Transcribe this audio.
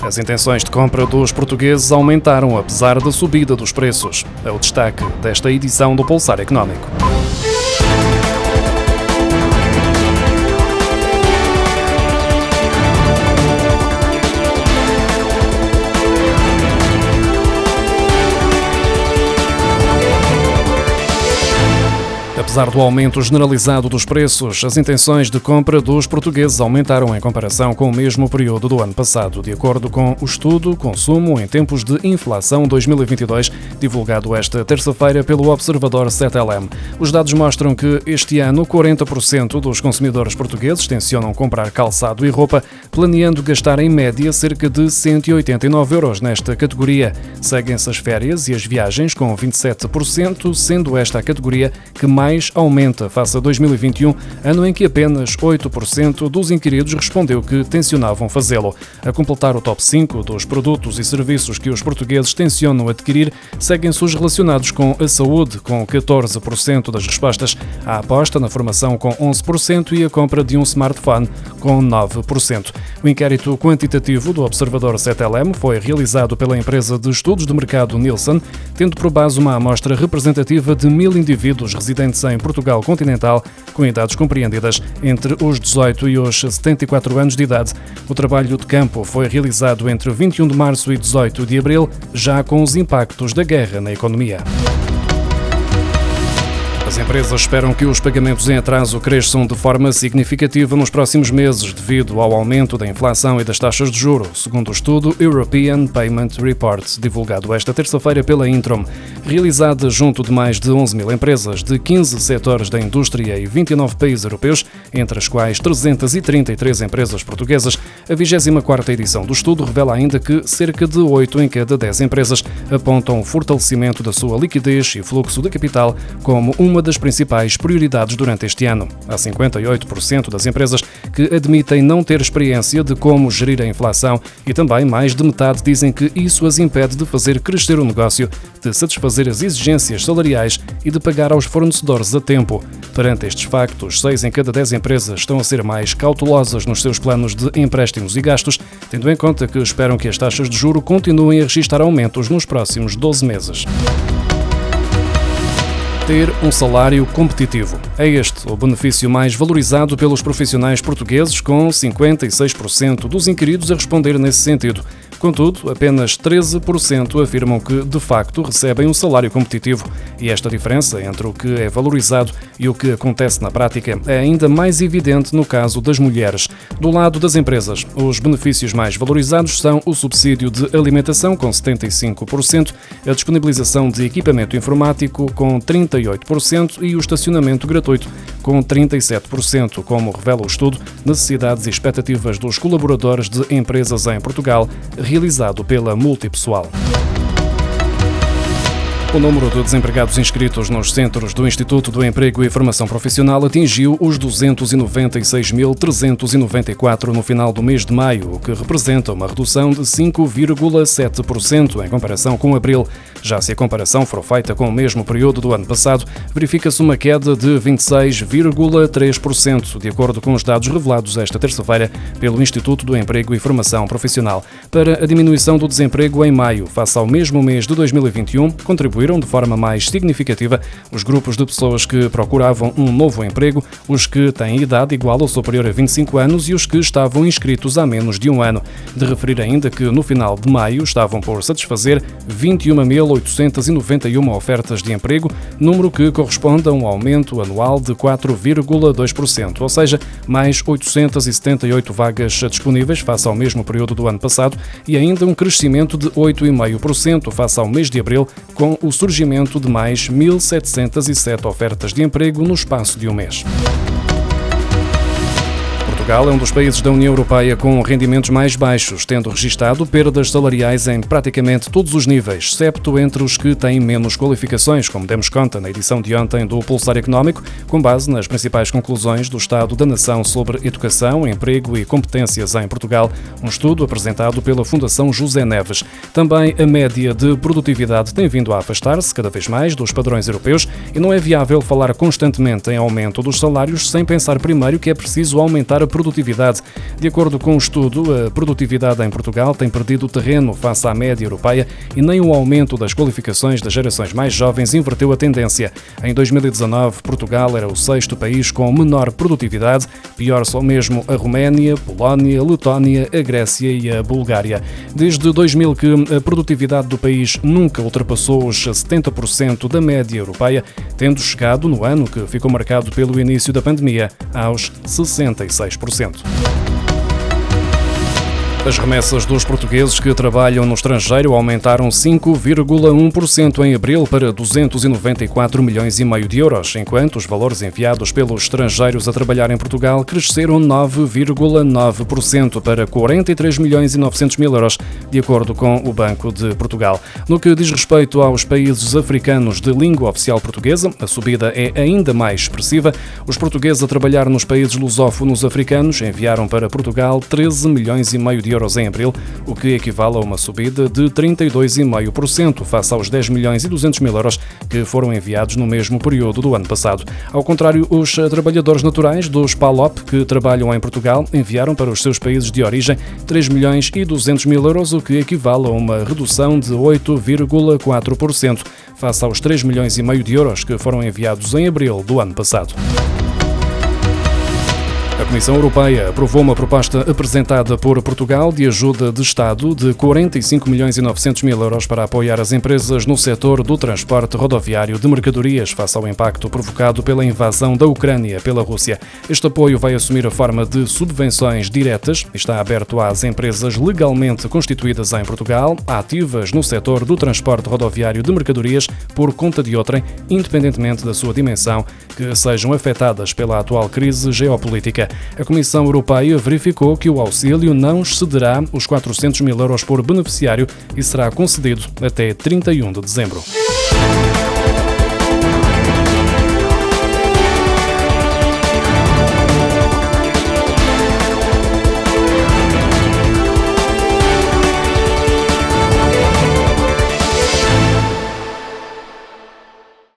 As intenções de compra dos portugueses aumentaram apesar da subida dos preços. É o destaque desta edição do Pulsar Económico. Apesar do aumento generalizado dos preços, as intenções de compra dos portugueses aumentaram em comparação com o mesmo período do ano passado, de acordo com o estudo Consumo em Tempos de Inflação 2022, divulgado esta terça-feira pelo Observador 7LM. Os dados mostram que este ano 40% dos consumidores portugueses tencionam comprar calçado e roupa, planeando gastar em média cerca de 189 euros nesta categoria. Seguem-se as férias e as viagens com 27%, sendo esta a categoria que mais aumenta face a 2021, ano em que apenas 8% dos inquiridos respondeu que tencionavam fazê-lo. A completar o top 5 dos produtos e serviços que os portugueses tencionam adquirir, seguem-se os relacionados com a saúde, com 14% das respostas, a aposta na formação com 11% e a compra de um smartphone com 9%. O inquérito quantitativo do Observador 7LM foi realizado pela empresa de estudos de mercado Nielsen, tendo por base uma amostra representativa de mil indivíduos residentes em Portugal continental, com idades compreendidas entre os 18 e os 74 anos de idade. O trabalho de campo foi realizado entre 21 de março e 18 de abril, já com os impactos da guerra na economia. As empresas esperam que os pagamentos em atraso cresçam de forma significativa nos próximos meses devido ao aumento da inflação e das taxas de juro, segundo o estudo European Payment Report, divulgado esta terça-feira pela Introm. Realizada junto de mais de 11 mil empresas de 15 setores da indústria e 29 países europeus, entre as quais 333 empresas portuguesas, a 24ª edição do estudo revela ainda que cerca de 8 em cada 10 empresas apontam o fortalecimento da sua liquidez e fluxo de capital como uma uma das principais prioridades durante este ano. Há 58% das empresas que admitem não ter experiência de como gerir a inflação e também mais de metade dizem que isso as impede de fazer crescer o negócio, de satisfazer as exigências salariais e de pagar aos fornecedores a tempo. Perante estes factos, 6 em cada 10 empresas estão a ser mais cautelosas nos seus planos de empréstimos e gastos, tendo em conta que esperam que as taxas de juro continuem a registrar aumentos nos próximos 12 meses ter um salário competitivo. É este o benefício mais valorizado pelos profissionais portugueses, com 56% dos inquiridos a responder nesse sentido. Contudo, apenas 13% afirmam que, de facto, recebem um salário competitivo e esta diferença entre o que é valorizado e o que acontece na prática é ainda mais evidente no caso das mulheres. Do lado das empresas, os benefícios mais valorizados são o subsídio de alimentação, com 75%, a disponibilização de equipamento informático, com 38%, e o estacionamento gratuito, com 37%, como revela o estudo Necessidades e Expectativas dos Colaboradores de Empresas em Portugal realizado pela Multipessoal. O número de desempregados inscritos nos centros do Instituto do Emprego e Formação Profissional atingiu os 296.394 no final do mês de maio, o que representa uma redução de 5,7% em comparação com abril. Já se a comparação for feita com o mesmo período do ano passado, verifica-se uma queda de 26,3%, de acordo com os dados revelados esta terça-feira pelo Instituto do Emprego e Formação Profissional. Para a diminuição do desemprego em maio, face ao mesmo mês de 2021, contribuiu contribuíram de forma mais significativa os grupos de pessoas que procuravam um novo emprego, os que têm idade igual ou superior a 25 anos e os que estavam inscritos há menos de um ano. De referir ainda que no final de maio estavam por satisfazer 21.891 ofertas de emprego, número que corresponde a um aumento anual de 4,2%, ou seja, mais 878 vagas disponíveis face ao mesmo período do ano passado e ainda um crescimento de 8,5% face ao mês de abril, com o surgimento de mais 1.707 ofertas de emprego no espaço de um mês. Portugal é um dos países da União Europeia com rendimentos mais baixos, tendo registado perdas salariais em praticamente todos os níveis, excepto entre os que têm menos qualificações, como demos conta na edição de ontem do Pulsar Económico, com base nas principais conclusões do Estado da Nação sobre Educação, Emprego e Competências em Portugal, um estudo apresentado pela Fundação José Neves. Também a média de produtividade tem vindo a afastar-se cada vez mais dos padrões europeus e não é viável falar constantemente em aumento dos salários sem pensar primeiro que é preciso aumentar a produtividade. De acordo com o um estudo, a produtividade em Portugal tem perdido terreno face à média europeia e nem o aumento das qualificações das gerações mais jovens inverteu a tendência. Em 2019, Portugal era o sexto país com menor produtividade, pior só mesmo a Roménia, Polónia, Letónia, a Grécia e a Bulgária. Desde 2000 que a produtividade do país nunca ultrapassou os 70% da média europeia, tendo chegado no ano que ficou marcado pelo início da pandemia aos 66%. 4%. As remessas dos portugueses que trabalham no estrangeiro aumentaram 5,1% em abril para 294 milhões e meio de euros, enquanto os valores enviados pelos estrangeiros a trabalhar em Portugal cresceram 9,9% para 43 milhões e 900 mil euros, de acordo com o Banco de Portugal. No que diz respeito aos países africanos de língua oficial portuguesa, a subida é ainda mais expressiva. Os portugueses a trabalhar nos países lusófonos africanos enviaram para Portugal 13 milhões e meio de euros euros em abril, o que equivale a uma subida de 32,5% face aos 10 milhões e 200 mil euros que foram enviados no mesmo período do ano passado. Ao contrário, os trabalhadores naturais dos PALOP que trabalham em Portugal enviaram para os seus países de origem 3 milhões e 200 mil euros, o que equivale a uma redução de 8,4% face aos 3 milhões e meio de euros que foram enviados em abril do ano passado. A Comissão Europeia aprovou uma proposta apresentada por Portugal de ajuda de Estado de 45 milhões e 900 mil euros para apoiar as empresas no setor do transporte rodoviário de mercadorias face ao impacto provocado pela invasão da Ucrânia pela Rússia. Este apoio vai assumir a forma de subvenções diretas e está aberto às empresas legalmente constituídas em Portugal, ativas no setor do transporte rodoviário de mercadorias por conta de outrem, independentemente da sua dimensão, que sejam afetadas pela atual crise geopolítica. A Comissão Europeia verificou que o auxílio não excederá os 400 mil euros por beneficiário e será concedido até 31 de dezembro.